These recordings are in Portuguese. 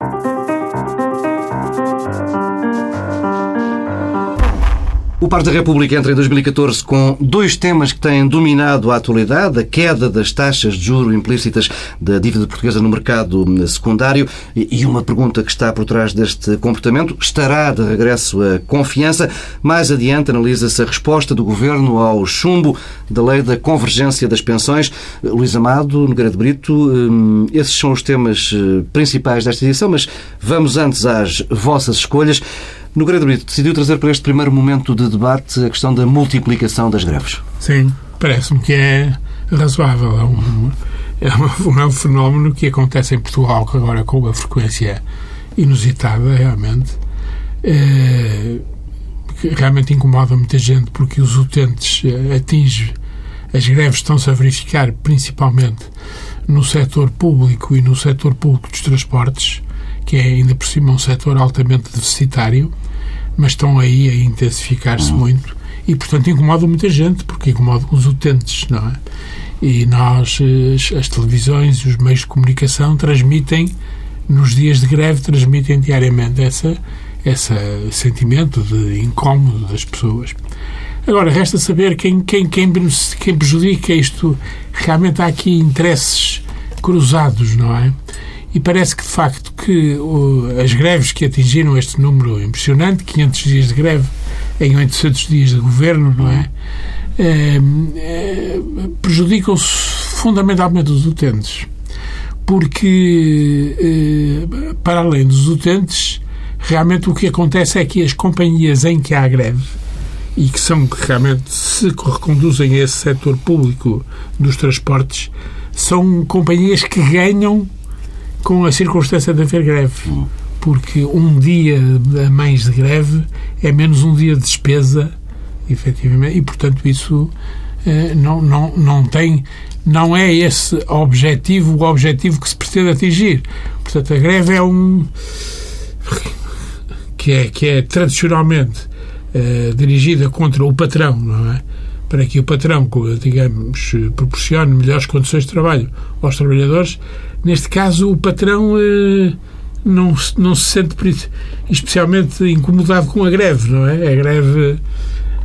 you O Par da República entra em 2014 com dois temas que têm dominado a atualidade: a queda das taxas de juro implícitas da dívida portuguesa no mercado secundário e uma pergunta que está por trás deste comportamento: estará de regresso a confiança? Mais adiante analisa-se a resposta do governo ao chumbo da lei da convergência das pensões. Luís Amado, Nogueira de Brito, hum, esses são os temas eh, principais desta edição, mas vamos antes às vossas escolhas. No Grande Brito, decidiu trazer para este primeiro momento de debate a questão da multiplicação das greves. Sim, parece-me que é razoável. É um, é, um, fenómeno que acontece em Portugal agora com uma frequência inusitada, realmente. É, realmente incomoda muita gente porque os utentes é, atingem as greves estão-se a verificar principalmente no setor público e no setor público dos transportes que é ainda por cima um setor altamente deficitário, mas estão aí a intensificar-se uhum. muito e, portanto, incomodam muita gente, porque incomodam os utentes, não é? E nós, as, as televisões e os meios de comunicação transmitem, nos dias de greve, transmitem diariamente essa, esse sentimento de incómodo das pessoas. Agora, resta saber quem, quem, quem, quem prejudica isto. Realmente há aqui interesses cruzados, não é? E parece que, de facto, que uh, as greves que atingiram este número impressionante, 500 dias de greve em 800 dias de governo, não é? é, é prejudicam-se fundamentalmente os utentes. Porque, é, para além dos utentes, realmente o que acontece é que as companhias em que há greve e que são realmente se reconduzem a esse setor público dos transportes são companhias que ganham com a circunstância de haver greve. Porque um dia a mais de greve é menos um dia de despesa, efetivamente, e portanto isso eh, não, não, não tem. Não é esse objetivo o objetivo que se pretende atingir. Portanto, a greve é um. que é, que é tradicionalmente eh, dirigida contra o patrão, não é? Para que o patrão, digamos, proporcione melhores condições de trabalho aos trabalhadores, neste caso o patrão eh, não, não se sente especialmente incomodado com a greve, não é? A greve.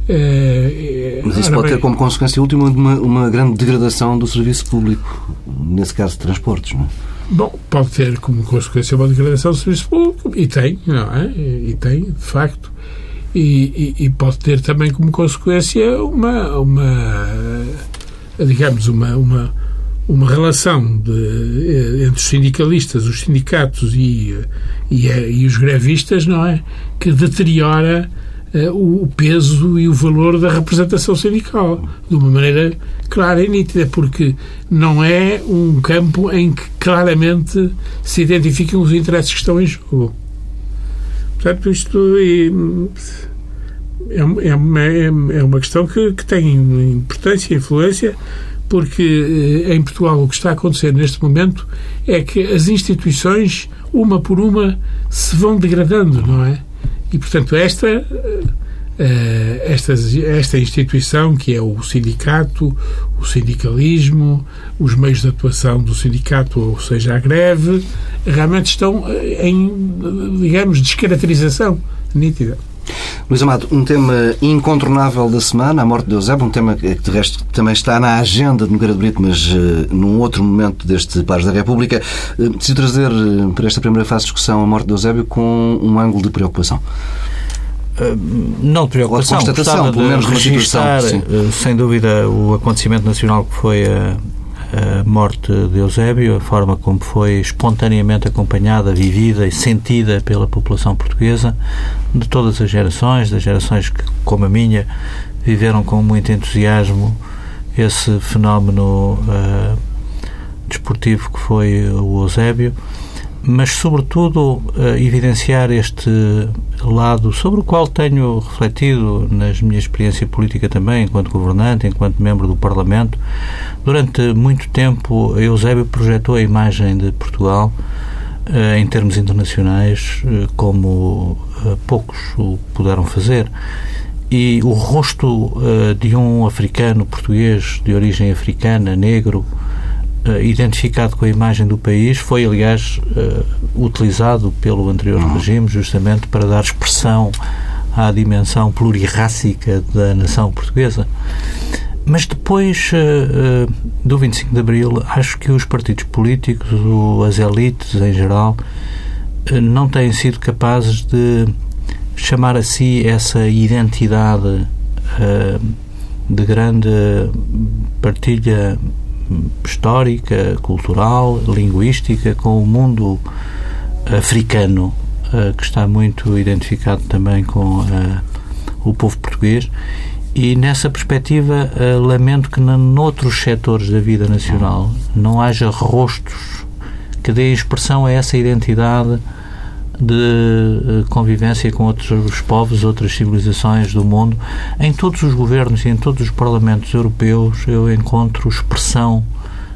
Eh, Mas isso pode ter como consequência última uma, uma grande degradação do serviço público, nesse caso de transportes, não é? Bom, pode ter como consequência uma degradação do serviço público, e tem, não é? E tem, de facto e, e, e, pode ter também como consequência uma, uma digamos, uma, uma, uma relação de, eh, entre os sindicalistas, os sindicatos e, e, eh, e os grevistas, não é? Que deteriora o peso e o valor da representação sindical de uma maneira clara e nítida, porque não é um campo em que claramente se identificam os interesses que estão em jogo. Portanto, isto é, é, uma, é, é uma questão que, que tem importância e influência, porque eh, em Portugal o que está a acontecer neste momento é que as instituições, uma por uma, se vão degradando, não é? E, portanto, esta, esta, esta instituição, que é o sindicato, o sindicalismo, os meios de atuação do sindicato, ou seja, a greve, realmente estão em, digamos, descaracterização nítida. Luís Amado, um tema incontornável da semana, a morte de Eusébio, um tema que de resto também está na agenda de Nogueira de Brito, mas uh, num outro momento deste Pares da República. Uh, preciso trazer uh, para esta primeira fase de discussão a morte de Eusébio com um ângulo de preocupação. Uh, não de preocupação, constatação, pelo menos registrar, sem dúvida, o acontecimento nacional que foi a, a morte de Eusébio, a forma como foi espontaneamente acompanhada, vivida e sentida pela população portuguesa, de todas as gerações, das gerações que, como a minha, viveram com muito entusiasmo esse fenómeno uh, desportivo que foi o Eusébio mas sobretudo uh, evidenciar este lado sobre o qual tenho refletido na minha experiência política também, enquanto governante, enquanto membro do Parlamento. Durante muito tempo, Eusébio projetou a imagem de Portugal uh, em termos internacionais uh, como poucos o puderam fazer. E o rosto de um africano português de origem africana, negro, uh, identificado com a imagem do país, foi, aliás, uh, utilizado pelo anterior uhum. regime justamente para dar expressão à dimensão plurirrácica da nação portuguesa. Mas depois uh, do 25 de Abril, acho que os partidos políticos, as elites em geral, não têm sido capazes de chamar a si essa identidade de grande partilha histórica, cultural, linguística com o mundo africano, eh, que está muito identificado também com eh, o povo português. E nessa perspectiva, eh, lamento que noutros setores da vida nacional não haja rostos que deem expressão a essa identidade de convivência com outros povos, outras civilizações do mundo. Em todos os governos e em todos os parlamentos europeus eu encontro expressão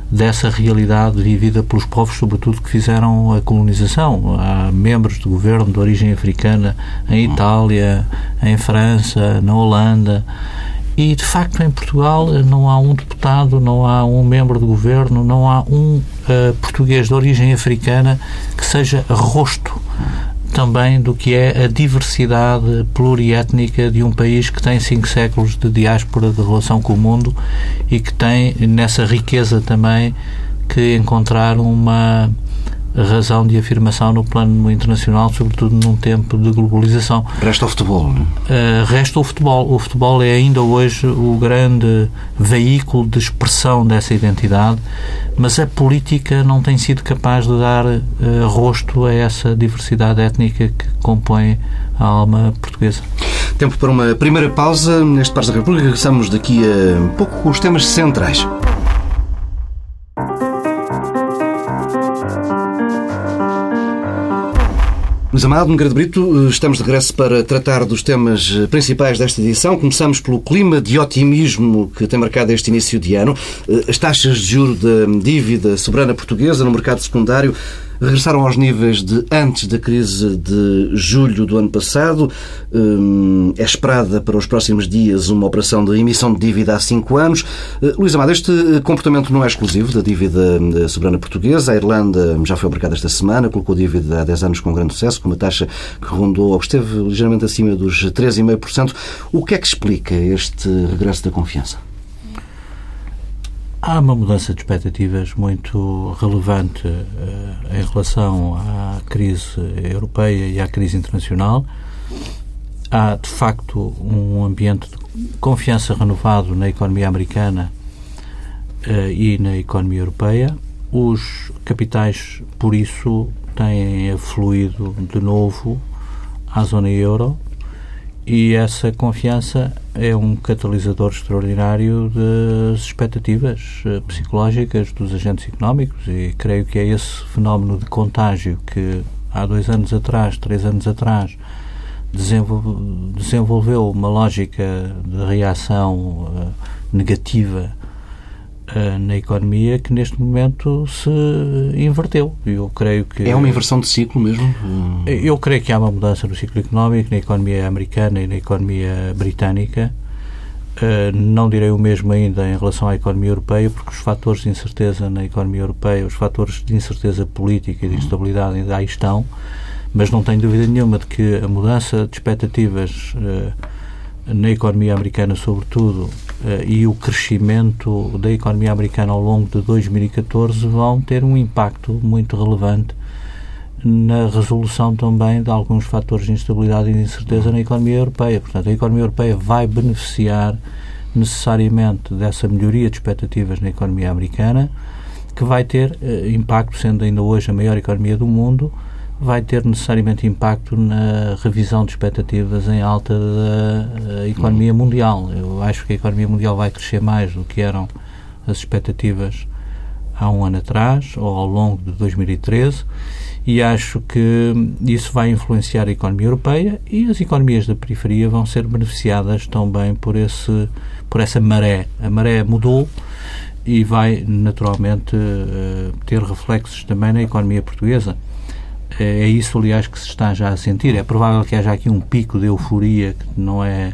dessa realidade vivida pelos povos, sobretudo que fizeram a colonização. Há membros de governo de origem africana em Itália, em França, na Holanda. E, de facto, em Portugal não há um deputado, não há um membro de governo, não há um uh, português de origem africana que seja rosto também do que é a diversidade pluriétnica de um país que tem cinco séculos de diáspora de relação com o mundo e que tem nessa riqueza também que encontrar uma razão de afirmação no plano internacional, sobretudo num tempo de globalização. Resta o futebol, não é? Uh, resta o futebol. O futebol é ainda hoje o grande veículo de expressão dessa identidade, mas a política não tem sido capaz de dar uh, rosto a essa diversidade étnica que compõe a alma portuguesa. Tempo para uma primeira pausa. Neste Pares da República, regressamos daqui a pouco com os temas centrais. Luís Amado, Nogueira de Brito, estamos de regresso para tratar dos temas principais desta edição. Começamos pelo clima de otimismo que tem marcado este início de ano. As taxas de juro da dívida soberana portuguesa no mercado secundário regressaram aos níveis de antes da crise de julho do ano passado. Hum, é esperada para os próximos dias uma operação de emissão de dívida há cinco anos. Eh, Luís Amado, este comportamento não é exclusivo da dívida eh, soberana portuguesa. A Irlanda já foi obrigada esta semana, colocou dívida há 10 anos com grande sucesso, com uma taxa que rondou ou esteve ligeiramente acima dos 3,5%. O que é que explica este regresso da confiança? Há uma mudança de expectativas muito relevante uh, em relação à crise europeia e à crise internacional. Há, de facto, um ambiente de confiança renovado na economia americana uh, e na economia europeia. Os capitais, por isso, têm fluído de novo à zona euro e essa confiança é um catalisador extraordinário das expectativas eh, psicológicas dos agentes económicos. E creio que é esse fenómeno de contágio que há dois anos atrás, três anos atrás, desenvolveu uma lógica de reação eh, negativa na economia que neste momento se inverteu. Eu creio que é uma inversão de ciclo mesmo. Eu creio que há uma mudança no ciclo económico na economia americana e na economia britânica. Uh, não direi o mesmo ainda em relação à economia europeia, porque os fatores de incerteza na economia europeia, os fatores de incerteza política e de instabilidade ainda aí estão, mas não tenho dúvida nenhuma de que a mudança de expectativas na economia americana, sobretudo, eh, e o crescimento da economia americana ao longo de 2014 vão ter um impacto muito relevante na resolução também de alguns fatores de instabilidade e de incerteza na economia europeia. Portanto, a economia europeia vai beneficiar necessariamente dessa melhoria de expectativas na economia americana, que vai ter eh, impacto, sendo ainda hoje a maior economia do mundo, vai ter necessariamente impacto na revisão de expectativas em alta da economia mundial. Eu acho que a economia mundial vai crescer mais do que eram as expectativas há um ano atrás ou ao longo de 2013 e acho que isso vai influenciar a economia europeia e as economias da periferia vão ser beneficiadas também por esse por essa maré. A maré mudou e vai naturalmente eh, ter reflexos também na economia portuguesa é, é isso, aliás, que se está já a sentir. É provável que haja aqui um pico de euforia que não é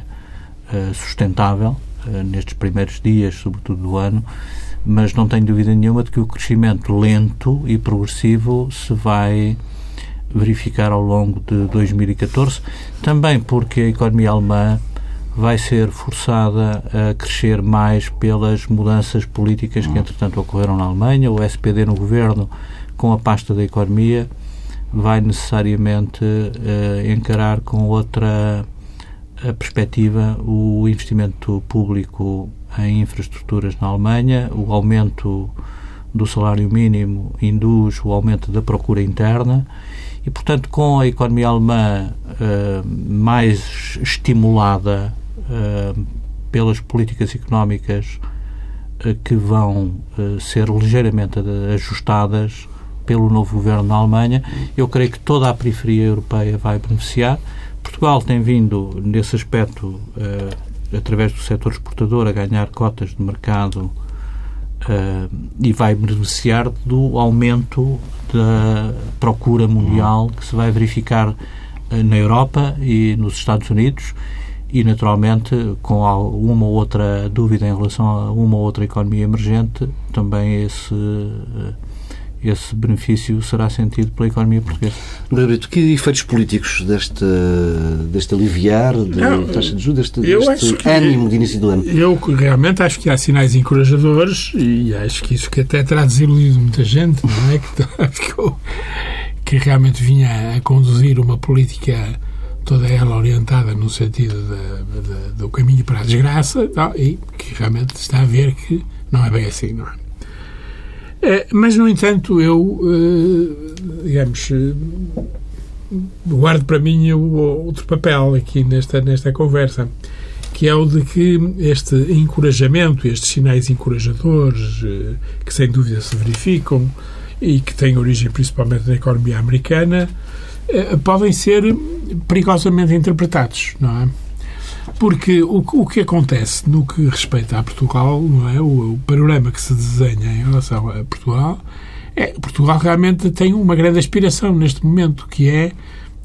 uh, sustentável uh, nestes primeiros dias, sobretudo do ano, mas não tenho dúvida nenhuma de que o crescimento lento e progressivo se vai verificar ao longo de 2014, também porque a economia alemã vai ser forçada a crescer mais pelas mudanças políticas que, entretanto, ocorreram na Alemanha. O SPD no governo, com a pasta da economia, vai necessariamente uh, encarar com outra uh, perspectiva o investimento público em infraestruturas na Alemanha, o aumento do salário mínimo induz o aumento da procura interna e, portanto, com a economia alemã uh, mais estimulada uh, pelas políticas económicas uh, que vão ser ligeiramente ajustadas pelo novo governo na Alemanha, eu creio que toda a periferia europeia vai beneficiar. Portugal tem vindo, nesse aspecto, através do setor exportador, a ganhar cotas de mercado Uh, e vai beneficiar do aumento da procura mundial que se vai verificar uh, na Europa e nos Estados Unidos e, naturalmente, com uma ou outra dúvida em relação a uma ou outra economia emergente, também esse uh, esse benefício será sentido pela economia portuguesa. Brito, que efeitos políticos deste, deste aliviar da taxa de juros, deste, deste ânimo de início do ano? Eu realmente acho que há sinais encorajadores e acho que isso que até terá desiludido muita gente, não é? Que, que realmente vinha a conduzir uma política toda ela orientada no sentido de, de, do caminho para a desgraça e que realmente está a ver que não é bem assim, não é? É, mas, no entanto, eu, eh, digamos, eh, guardo para mim outro papel aqui nesta, nesta conversa, que é o de que este encorajamento, estes sinais encorajadores, eh, que sem dúvida se verificam e que têm origem principalmente na economia americana, podem ser perigosamente interpretados, não é? Porque o, o que acontece no que respeita a Portugal, não é? O, o panorama que se desenha em relação a Portugal é Portugal realmente tem uma grande aspiração neste momento, que é,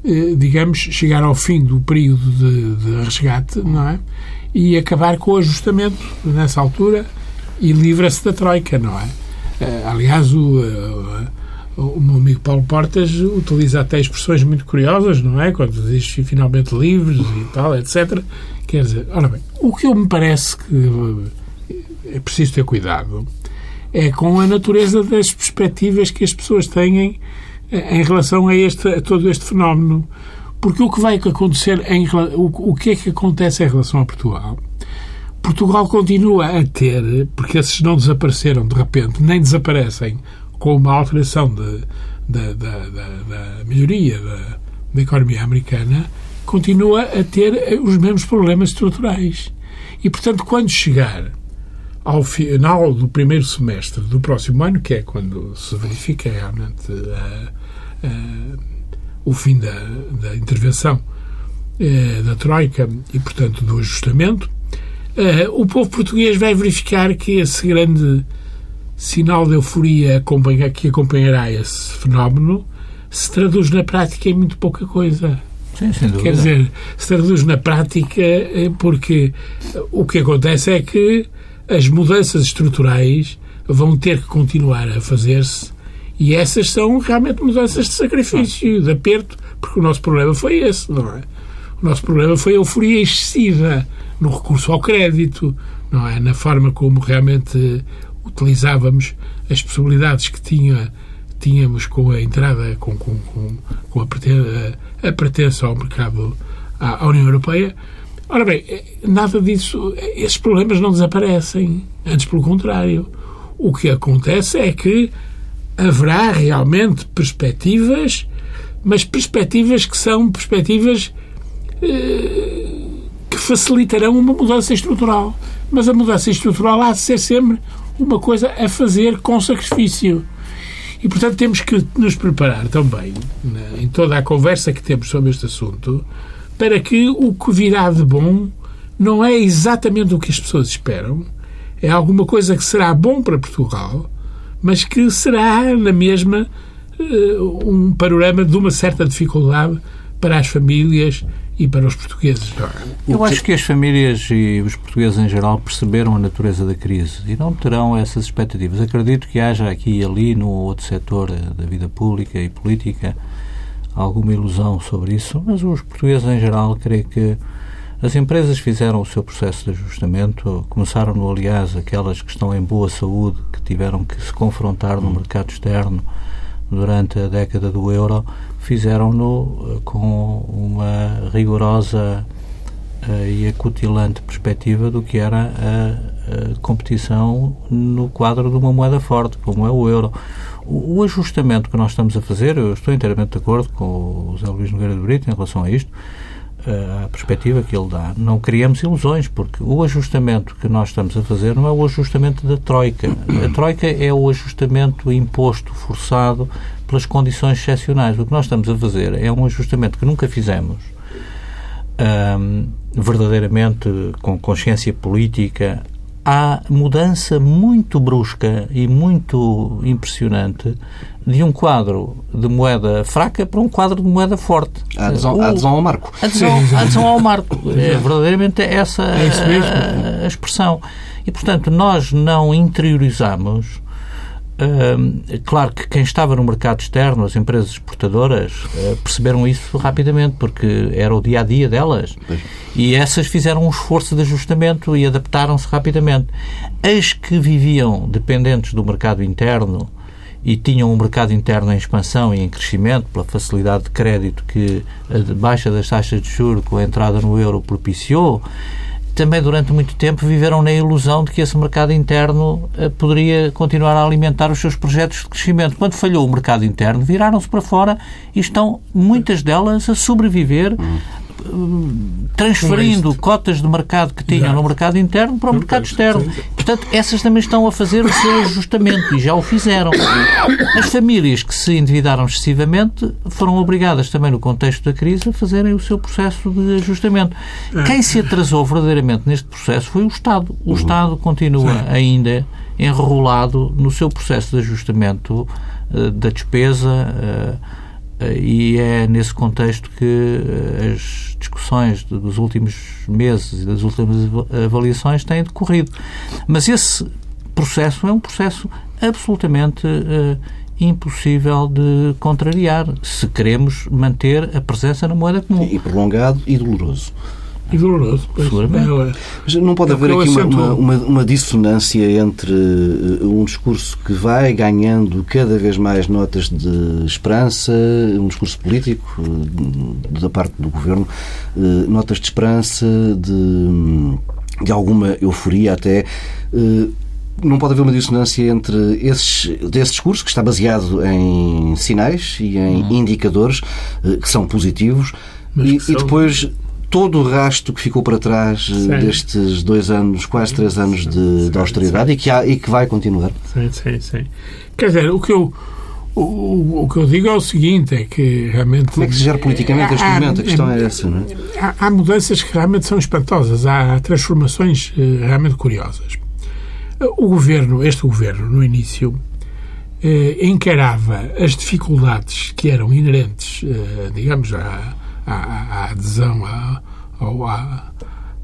eh, digamos, chegar ao fim do período de, de resgate, não é? E acabar com o ajustamento nessa altura e livra-se da Troika, não é? Eh, aliás, o, eh, o meu amigo Paulo Portas utiliza até expressões muito curiosas, não é? Quando diz finalmente livres e tal, etc. Quer dizer, ora bem, o que eu me parece que é preciso ter cuidado é com a natureza das perspectivas que as pessoas têm eh, em relação a, este, a todo este fenómeno. Porque o que vai acontecer, em, o, o que é que acontece em relação a Portugal? Portugal continua a ter, porque esses não desapareceram de repente, nem desaparecem com uma alteração da, melhoria da, economia americana, continua a ter os mesmos problemas estruturais. E, portanto, quando chegar ao final do primeiro semestre do próximo ano, que é quando se verifica realmente a, a, o fim da, da intervenção eh, da Troika e, portanto, do ajustamento, eh, o povo português vai verificar que esse grande sinal de euforia que acompanhará esse fenómeno se traduz na prática em muito pouca coisa. Sim, sem dúvida. Quer dizer, se traduz na prática eh, porque o que acontece é que as mudanças estruturais vão ter que continuar a fazer-se e essas são realmente mudanças de sacrifício, de aperto, porque o nosso problema foi esse, não é? O nosso problema foi a euforia excessiva no recurso ao crédito, não é? Na forma como realmente utilizávamos as possibilidades que tinha, tínhamos com a entrada, com, com, com, com a, pertença, a pertença ao mercado, à, à União Europeia. Ora bem, nada disso, esses problemas não desaparecem. Antes, pelo contrário. O que acontece é que haverá realmente perspectivas, mas perspectivas que são perspectivas eh, que facilitarão uma mudança estrutural. Mas a mudança estrutural há de ser sempre uma coisa a fazer com sacrifício. E, portanto, temos que nos preparar também, né, em toda a conversa que temos sobre este assunto, para que o que virá de bom não é exatamente o que as pessoas esperam, é alguma coisa que será bom para Portugal, mas que será, na mesma, eh, um panorama de uma certa dificuldade para as famílias e para os portugueses. Eu acho que as famílias e os portugueses em geral perceberam a natureza da crise e não terão essas expectativas. Acredito que haja aqui e ali, no outro setor da vida pública e política, alguma ilusão sobre isso, mas os portugueses em geral creio que as empresas fizeram o seu processo de ajustamento, começaram, no, aliás, aquelas que estão em boa saúde, que tiveram que se confrontar no mercado externo durante a década do euro, fizeram-no eh, com uma rigorosa uh, e acutilante perspectiva do que era a, competição no quadro de uma moeda forte, como é o euro. O, ajustamento que nós estamos a fazer, eu estou inteiramente de acordo com o José Luís Nogueira de Brito em relação a isto, a perspectiva que ele dá. Não criamos ilusões, porque o ajustamento que nós estamos a fazer não é o ajustamento da Troika. A Troika é o ajustamento imposto, forçado pelas condições excepcionais. O que nós estamos a fazer é um ajustamento que nunca fizemos, verdadeiramente com consciência política. Há mudança muito brusca e muito impressionante de um quadro de moeda fraca para um quadro de moeda forte. A adesão, ao marco. A adesão, adesão ao marco. É verdadeiramente essa é a, a, expressão. E, portanto, nós não interiorizamos claro que quem estava no mercado externo, as empresas exportadoras, uh, perceberam isso rapidamente, porque era o dia a dia delas. E essas fizeram um esforço de ajustamento e adaptaram-se rapidamente. As que viviam dependentes do mercado interno e tinham um mercado interno em expansão e em crescimento pela facilidade de crédito que a baixa das taxas de juros com a entrada no euro propiciou, também durante muito tempo viveram na ilusão de que esse mercado interno eh, poderia continuar a alimentar os seus projetos de crescimento. Quando falhou o mercado interno, viraram-se para fora e estão muitas delas a sobreviver transferindo cotas de mercado que tinham no mercado interno para o mercado externo. Portanto, essas também estão a fazer o seu ajustamento e já o fizeram. As famílias que se endividaram excessivamente foram obrigadas também no contexto da crise a fazerem o seu processo de ajustamento. Quem se atrasou verdadeiramente neste processo foi o Estado. O Estado continua ainda enrolado no seu processo de ajustamento uh, da despesa uh, e é nesse contexto que eh, as discussões dos últimos meses e das últimas avaliações têm decorrido. Mas esse processo é um processo absolutamente uh, impossível de contrariar se queremos manter a presença na moeda comum. E prolongado e doloroso e doloroso. É, Mas não pode é haver aqui uma, uma, uma, dissonância entre eh, um discurso que vai ganhando cada vez mais notas de esperança, um discurso político eh, da parte do governo, eh, notas de esperança, de, de alguma euforia até não pode haver uma dissonância entre esses, esse discurso, que está baseado em sinais e em uhum. indicadores que são positivos, e, e, depois todo o rasto que ficou para trás eh, sim. destes dois anos, quase três anos de, de austeridade. E, que há, e que vai continuar. Sim, sim, sim. Quer dizer, o que eu. O, o que eu digo é o seguinte, é que realmente... Como é que se gera politicamente este momento? A questão é essa, não é? Há, há mudanças que realmente são espantosas, há transformações eh, realmente curiosas. O governo, este governo, no início, eh, encarava as dificuldades que eram inerentes, digamos, à, à, à adesão ao,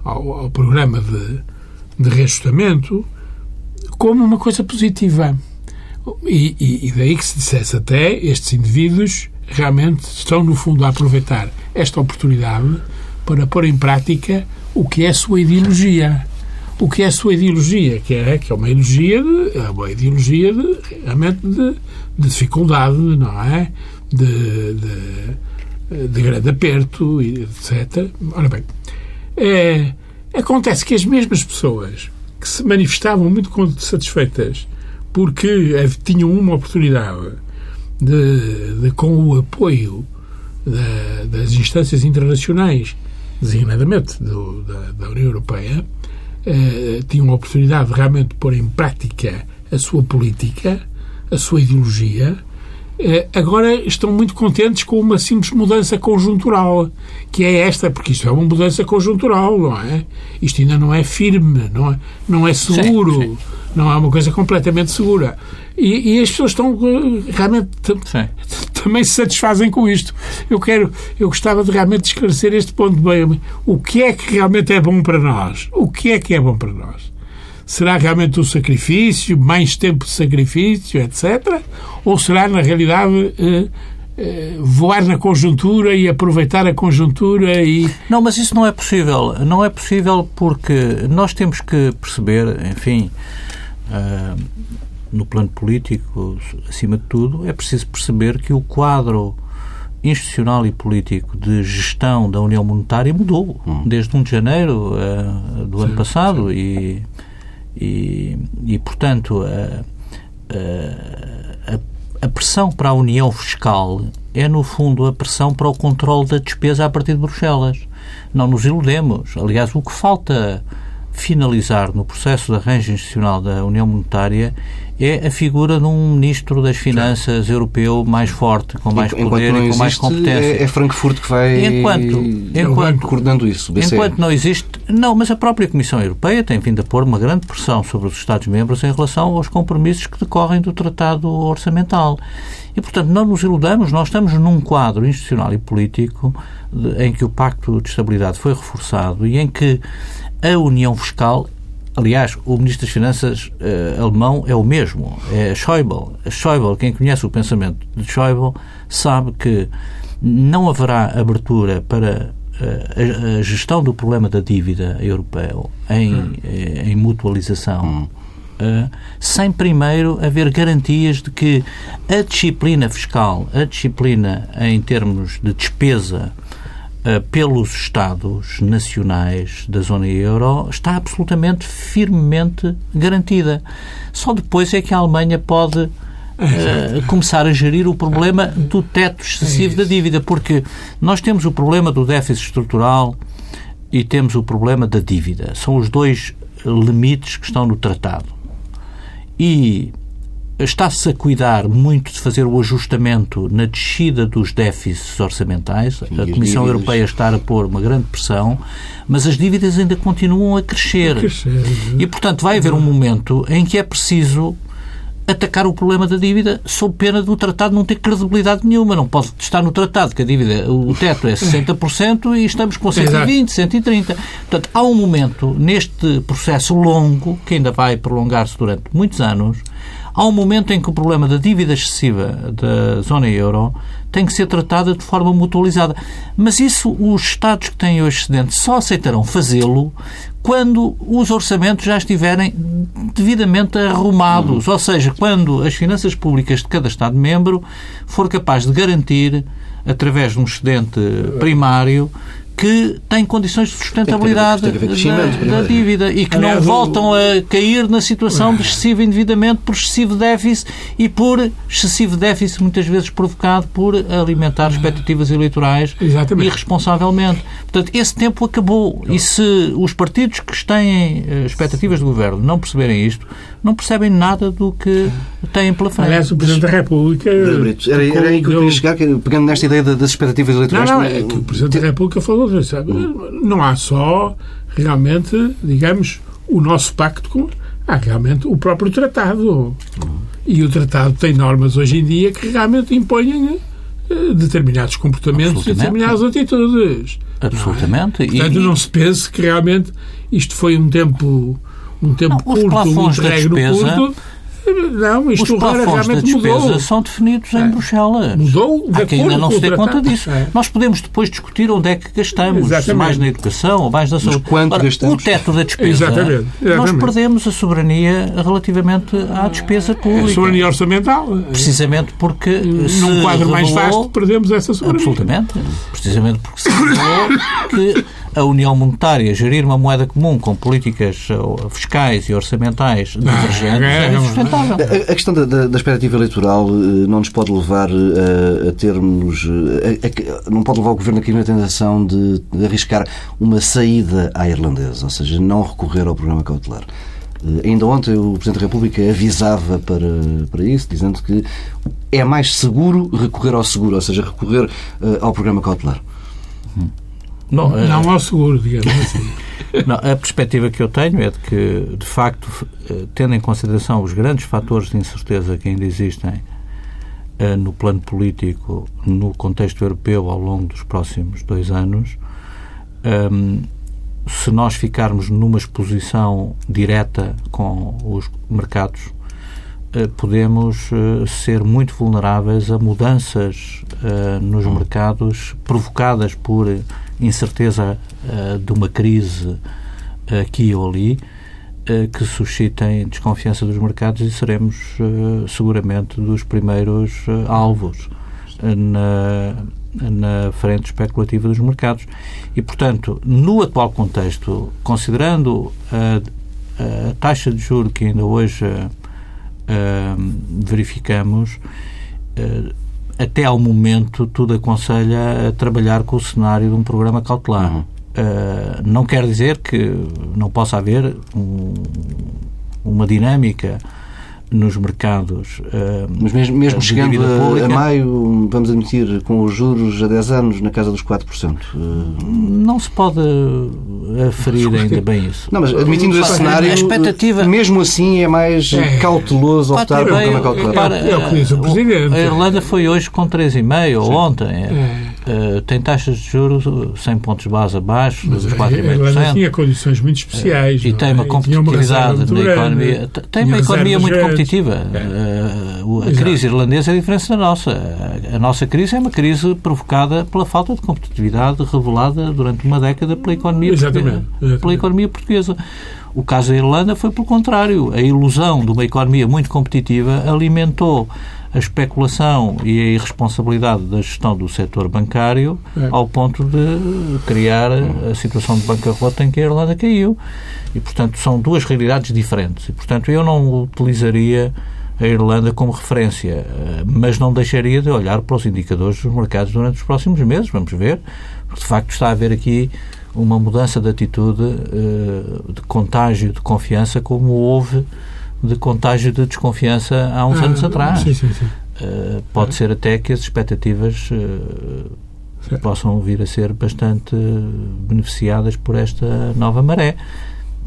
ao, ao, programa de, de reajustamento como uma coisa positiva. E, e, e, daí que se dissesse até estes indivíduos realmente estão, no fundo, a aproveitar esta oportunidade para pôr em prática o que é a sua ideologia. O que é a sua ideologia, que é, que é uma ideologia de, é uma ideologia de, realmente de, de dificuldade, não é? De, de, de grande aperto, etc. Ora bem, é, acontece que as mesmas pessoas que se manifestavam muito satisfeitas porque tinham uma oportunidade de, de com o apoio da, das instâncias internacionais, designadamente do, da, da, União Europeia, eh, tinham a oportunidade de realmente pôr em prática a sua política, a sua ideologia, eh, agora estão muito contentes com uma simples mudança conjuntural, que é esta, porque isto é uma mudança conjuntural, não é? Isto ainda não é firme, não é, não é seguro, sim, sim. não é uma coisa completamente segura. E, e as pessoas estão eh, realmente também se satisfazem com isto. Eu quero, eu gostava de realmente esclarecer este ponto bem. O que é que realmente é bom para nós? O que é que é bom para nós? Será realmente o sacrifício, mais tempo de sacrifício, etc? Ou será, na realidade, eh, eh, voar na conjuntura e aproveitar a conjuntura e... Não, mas isso não é possível. Não é possível porque nós temos que perceber, enfim, uh, no plano político, acima de tudo, é preciso perceber que o quadro institucional e político de gestão da União Monetária mudou hum. desde 1 de janeiro uh, do sim, ano passado sim. e e, e portanto, a, a, a, pressão para a união fiscal é, no fundo, a pressão para o controle da despesa a partir de Bruxelas. Não nos iludemos. Aliás, o que falta finalizar no processo de arranjo institucional da União Monetária é a figura de um ministro das Finanças europeu mais forte, com mais enquanto poder e com mais competência. É, é Frankfurt que vai enquanto, enquanto, coordenando isso. Enquanto não existe. Não, mas a própria Comissão Europeia tem vindo a pôr uma grande pressão sobre os Estados-membros em relação aos compromissos que decorrem do Tratado Orçamental. E, portanto, não nos iludamos, nós estamos num quadro institucional e político em que o Pacto de Estabilidade foi reforçado e em que a União Fiscal Aliás, o Ministro das Finanças uh, alemão é o mesmo, é Schäuble. Schäuble, quem conhece o pensamento de Schäuble, sabe que não haverá abertura para uh, a, a, gestão do problema da dívida europeu em, hum. Eh, em mutualização. Hum. Uh, sem primeiro haver garantias de que a disciplina fiscal, a disciplina em termos de despesa pelos Estados nacionais da zona euro está absolutamente firmemente garantida. Só depois é que a Alemanha pode uh, começar a gerir o problema do teto excessivo é da dívida, porque nós temos o problema do déficit estrutural e temos o problema da dívida. São os dois limites que estão no tratado. E está-se a cuidar muito de fazer o ajustamento na descida dos déficits orçamentais. Sim, a Comissão dívidas... Europeia está a pôr uma grande pressão, mas as dívidas ainda continuam a crescer. A crescer. E, portanto, vai haver um momento em que é preciso atacar o problema da dívida sob pena do tratado não ter credibilidade nenhuma. Não pode estar no tratado que a dívida, o teto é 60% e estamos com 120, 130. Portanto, há um momento neste processo longo, que ainda vai prolongar-se durante muitos anos, Há um momento em que o problema da dívida excessiva da zona euro tem que ser tratada de forma mutualizada. Mas isso os Estados que têm o excedente só aceitarão fazê-lo quando os orçamentos já estiverem devidamente arrumados, ou seja, quando as finanças públicas de cada Estado-membro for capaz de garantir, através de um excedente primário, que têm condições de sustentabilidade da, da, dívida e que não voltam a cair na situação de excessivo endividamento por excessivo déficit e por excessivo déficit muitas vezes provocado por alimentar expectativas eleitorais Exatamente. irresponsavelmente. Portanto, esse tempo acabou e se os partidos que têm eh, expectativas de governo não perceberem isto, não percebem nada do que têm pela frente. Aliás, o Presidente da República... Era, era aí que eu queria chegar, pegando nesta ideia das expectativas eleitorais... Não, não, é que o Presidente da República falou sabe? Não há só, realmente, digamos, o nosso pacto com. Há realmente o próprio tratado. E o tratado tem normas hoje em dia que realmente impõem eh, determinados comportamentos e determinadas atitudes. Absolutamente. Não é? Portanto, e... não se pense que realmente isto foi um tempo um tempo não, curto, um interregno curto não, isto Os plafons da despesa mudou. são definidos em é. Bruxelas. Mudou Há quem ainda não se dê conta disso. É. Nós podemos depois discutir onde é que gastamos, se mais na educação ou mais na saúde. Mas quanto Ora, gastamos? O teto da despesa, Exatamente. Exatamente. nós perdemos a soberania relativamente à despesa pública. A soberania orçamental. Precisamente porque Num quadro revelou, mais vasto perdemos essa soberania. Absolutamente. Precisamente porque se revelou que a União Monetária gerir uma moeda comum com políticas uh, fiscais e orçamentais divergentes é, é sustentável. A, questão da, da, da, expectativa eleitoral uh, não nos pode levar a, uh, a termos. A, não pode levar o Governo aqui na tentação de, de arriscar uma saída à irlandesa, ou seja, não recorrer ao programa cautelar. Eh, ainda ontem o Presidente da República avisava para, para isso, dizendo que é mais seguro recorrer ao seguro, ou seja, recorrer uh, ao programa cautelar. Não, não ao seguro, digamos assim. Não, a perspectiva que eu tenho é de que, de facto, tendo em consideração os grandes fatores de incerteza que ainda existem no plano político, no contexto europeu ao longo dos próximos dois anos, um, se nós ficarmos numa exposição direta com os mercados, podemos ser muito vulneráveis a mudanças nos mercados provocadas por incerteza de uma crise aqui ou ali que suscitem desconfiança dos mercados e seremos seguramente dos primeiros alvos na na frente especulativa dos mercados. E, portanto, no atual contexto, considerando a, a taxa de juro que ainda hoje uh, verificamos, uh, até ao momento tudo aconselha a trabalhar com o cenário de um programa cautelar. Uhum. Uh, não quer dizer que não possa haver um, uma dinâmica nos mercados. Uh, Mas mesmo, mesmo chegando a, a, maio, vamos admitir, com os juros a 10 anos na casa dos 4%. Uh... Não se pode aferir ainda bem isso. Não, mas admitindo esse cenário, a expectativa... mesmo assim é mais é. cauteloso optar por uma cautelar. É, é, o que diz o Presidente. A Irlanda foi hoje com 3,5 ou ontem. É. Uh, tem taxas de juros 100 pontos base abaixo dos 4,5%. A Irlanda tinha condições muito especiais. Uh, e tem uma competitividade na economia. Tem uma economia muito competitiva competitiva. É. Uh, a crise irlandesa é diferente da nossa. A nossa crise é uma crise provocada pela falta de competitividade revelada durante uma década pela economia, Exatamente. Portuguesa, pela economia portuguesa. O caso da Irlanda foi pelo contrário. A ilusão de uma economia muito competitiva alimentou a especulação e a irresponsabilidade da gestão do setor bancário é. ao ponto de criar a situação de bancarrota em que a Irlanda caiu. E, portanto, são duas realidades diferentes. E, portanto, eu não utilizaria a Irlanda como referência, eh, mas não deixaria de olhar para os indicadores dos mercados durante os próximos meses. Vamos ver. Porque, de facto, está a haver aqui uma mudança de atitude, eh, de contágio de confiança, como houve de contágio de desconfiança há uns ah, anos atrás. Sim, sim, sim. Uh, pode é. ser até que as expectativas uh, possam vir a ser bastante beneficiadas por esta nova maré.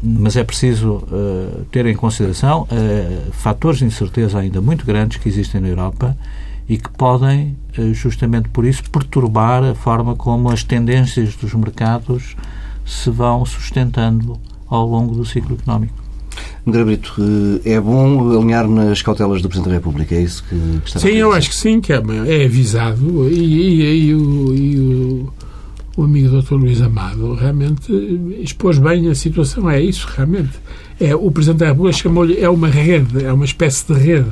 Mas é preciso uh, ter em consideração fatores de incerteza ainda muito grandes que existem na Europa e que podem, justamente por isso, perturbar a forma como as tendências dos mercados se vão sustentando ao longo do ciclo económico. André Brito, eh, é bom alinhar nas cautelas do Presidente da República, é isso que está Sim, eu acho que sim, que é, é avisado e, e, e, o, e o, o, amigo Dr. Luís Amado realmente expôs bem a situação, é isso, realmente. É, o Presidente da República chamou-lhe, é uma rede, é uma espécie de rede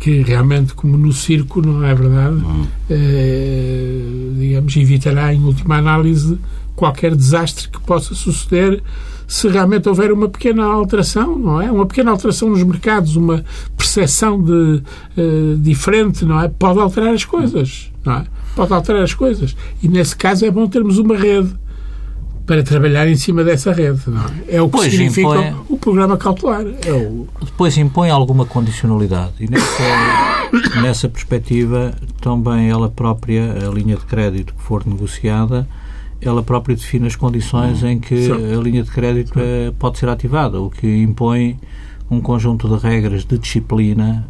que realmente, como no circo, não é verdade, uhum. é, digamos, evitará em última análise qualquer desastre que possa suceder se realmente houver uma pequena alteração, não é? Uma pequena alteração nos mercados, uma percepção de, uh, diferente, não é? Pode alterar as coisas, não é? Pode alterar as coisas. E nesse caso é bom termos uma rede para trabalhar em cima dessa rede. Não é? é o que depois significa impõe, o programa cautelar. É o... Depois impõe alguma condicionalidade. E nessa, nessa perspectiva, também ela própria, a linha de crédito que for negociada, ela própria define as condições em que certo. a linha de crédito é, pode ser ativada, o que impõe um conjunto de regras de disciplina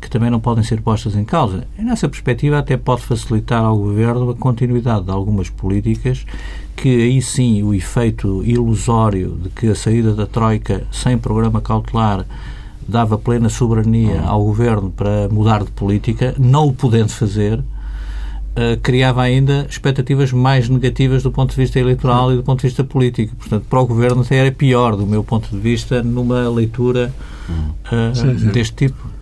que também não podem ser postas em causa. E nessa perspectiva até pode facilitar ao Governo a continuidade de algumas políticas que aí sim o efeito ilusório de que a saída da Troika sem programa cautelar dava plena soberania ao Governo para mudar de política, não o podendo fazer, Uh, criava ainda expectativas mais negativas do ponto de vista eleitoral e do ponto de vista político. Portanto, para o Governo até era pior, do meu ponto de vista, numa leitura uh, sim, sim. deste tipo.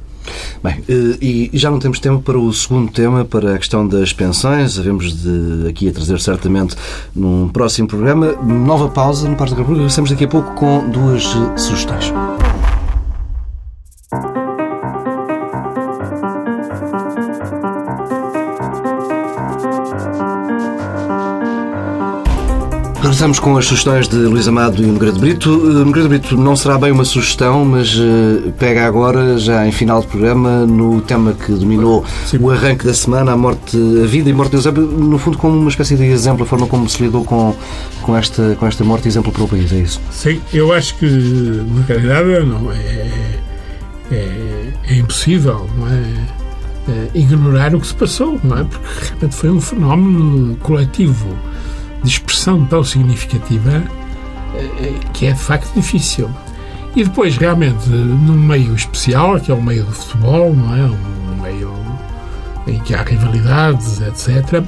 Bem, eh, e já não temos tempo para o segundo tema, para a questão das pensões. Havemos de aqui a trazer certamente num próximo programa. Nova pausa no Parque da República. Regressamos daqui a pouco com duas sugestões. Regressamos com as sugestões de Luís Amado e Nogueira de Brito. Uh, Nogueira de Brito não será bem uma sugestão, mas uh, pega agora, já em final de programa, no tema que dominou Sim. o arranque da semana, a morte, a vida e morte de Eusébio, no fundo como uma espécie de exemplo, a forma como se lidou com, com, esta, com esta morte, exemplo para o país, é isso? Sim, eu acho que, na realidade, não é, é, é impossível, não é? é? ignorar o que se passou, não é? Porque realmente foi um fenómeno coletivo de expressão tão significativa eh, que é de facto difícil. E depois, realmente, num meio especial, que é o meio do futebol, não é? Um meio em que há rivalidades, etc.,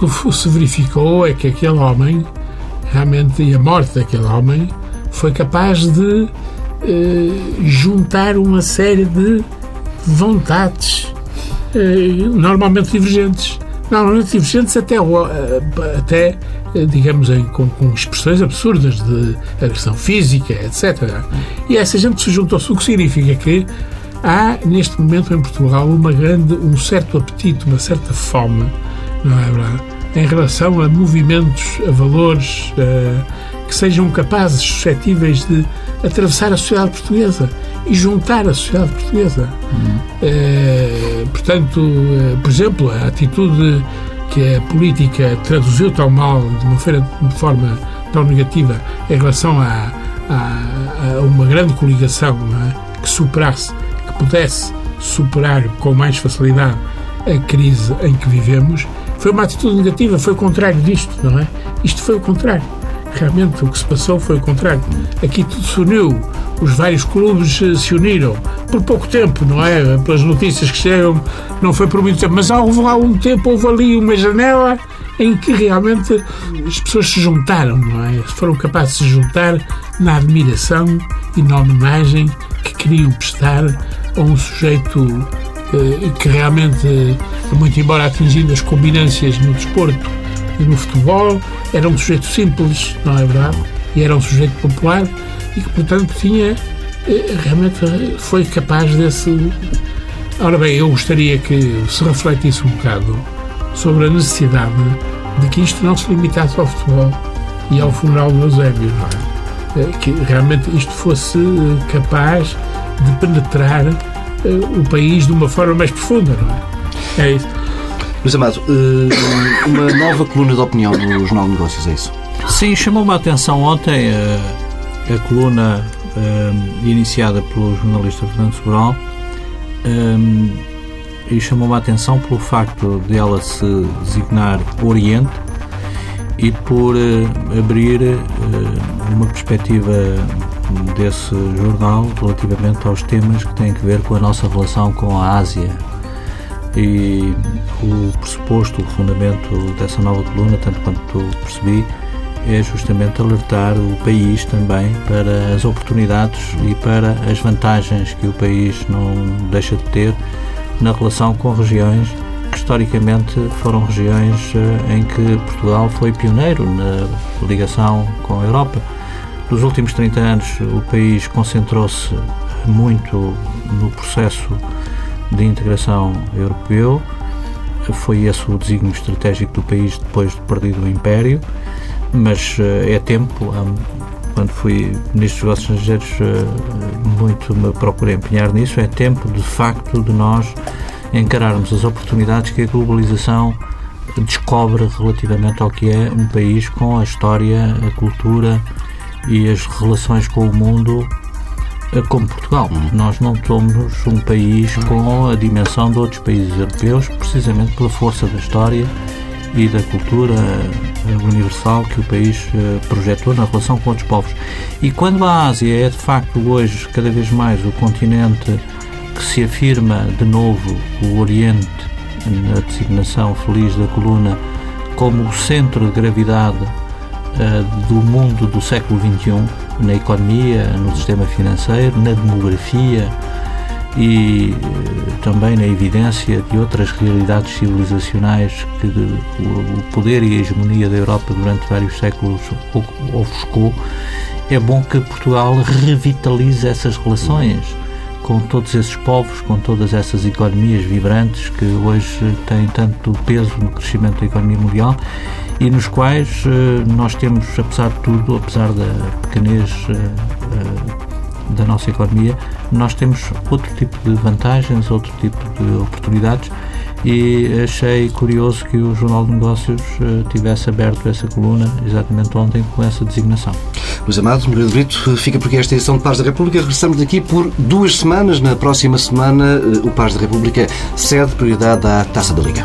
o que se verificou é que aquele homem, realmente, e a morte daquele homem, foi capaz de eh, juntar uma série de vontades, eh, normalmente divergentes normalmente divergentes até, eh, até eh, digamos, com, com, expressões absurdas de agressão física, etc. E essa gente se juntou-se, o que significa que há, neste momento em Portugal, uma grande, um certo apetite, uma certa fome, não é verdade? Em relação a movimentos, a valores uh, que sejam capazes, suscetíveis de atravessar a sociedade portuguesa e juntar a sociedade portuguesa. Uhum. É, portanto, é, por exemplo, a atitude que a política traduziu tão mal, de uma, feira, de forma tão negativa, em relação a, a, a uma grande coligação é? que superasse, que pudesse superar com mais facilidade a crise em que vivemos, foi uma atitude negativa, foi o contrário disto, não é? Isto foi o contrário. Realmente o que se passou foi o contrário. Aqui tudo se uniu, os vários clubes eh, se uniram por pouco tempo, não é? Pelas notícias que chegam, não foi por muito tempo, mas houve lá um tempo, houve ali uma janela em que realmente as pessoas se juntaram, não é? Foram capazes de se juntar na admiração e na homenagem que queriam prestar a um sujeito eh, que realmente, muito embora atingindo as combinâncias no desporto no futebol, era um sujeito simples, não é verdade? E era um sujeito popular e que, portanto, tinha eh, realmente foi capaz desse. Ora bem, eu gostaria que se refletisse um bocado sobre a necessidade de que isto não se limitasse ao futebol e ao funeral do Eusébio, não é? Eh, que realmente isto fosse eh, capaz de penetrar o país de uma forma mais profunda, não é? É isso. Luís Amado, uma nova coluna de opinião no Jornal de Negócios, é isso? Sim, chamou-me a atenção ontem a coluna um, iniciada pelo jornalista Fernando Sobral um, e chamou-me a atenção pelo facto de ela se designar Oriente e por uh, abrir uh, uma perspectiva desse jornal relativamente aos temas que têm a ver com a nossa relação com a Ásia. E o pressuposto, o fundamento dessa nova coluna, tanto quanto percebi, é justamente alertar o país também para as oportunidades e para as vantagens que o país não deixa de ter na relação com regiões que historicamente foram regiões eh, em que Portugal foi pioneiro na ligação com a Europa. Nos últimos 30 anos o país concentrou-se muito no processo de integração europeu, foi esse o desígnio estratégico do país depois de perdido o Império mas eh, é tempo, quando fui Ministro dos Negócios Estrangeiros, eh, muito me procurei empenhar nisso, é tempo, de facto, de nós encararmos as oportunidades que a globalização descobre relativamente ao que é um país com a história, a cultura e as relações com o mundo como Portugal. Nós não somos um país com a dimensão de outros países europeus, precisamente pela força da história e da cultura eh, universal que o país eh, projetou na relação com outros povos. E quando a Ásia é de facto hoje cada vez mais o continente que se afirma de novo o Oriente, na designação feliz da coluna, como o centro de gravidade do mundo do século XXI, na economia, no sistema financeiro, na demografia, e eh, também na evidência de outras realidades civilizacionais que o poder e a hegemonia da Europa durante vários séculos ofuscou, é bom que Portugal revitalize essas relações com todos esses povos, com todas essas economias vibrantes que hoje têm tanto peso no crescimento da economia mundial e nos quais nós temos, apesar de tudo, apesar da pequenez da nossa economia, nós temos outro tipo de vantagens, outro tipo de oportunidades e achei curioso que o Jornal de Negócios tivesse aberto essa coluna exatamente ontem com essa designação. Luís Amado, Miguel Brito, fica por aqui esta edição de Paz da República. Regressamos daqui por duas semanas. Na próxima semana, o Paz da República cede prioridade à Taça da Liga.